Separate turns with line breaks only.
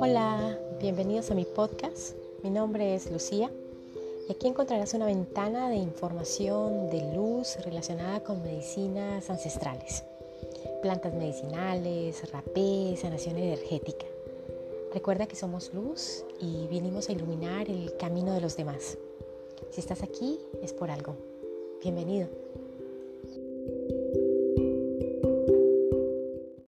Hola, bienvenidos a mi podcast. Mi nombre es Lucía y aquí encontrarás una ventana de información de luz relacionada con medicinas ancestrales, plantas medicinales, rapé, sanación energética. Recuerda que somos luz y vinimos a iluminar el camino de los demás. Si estás aquí es por algo. Bienvenido.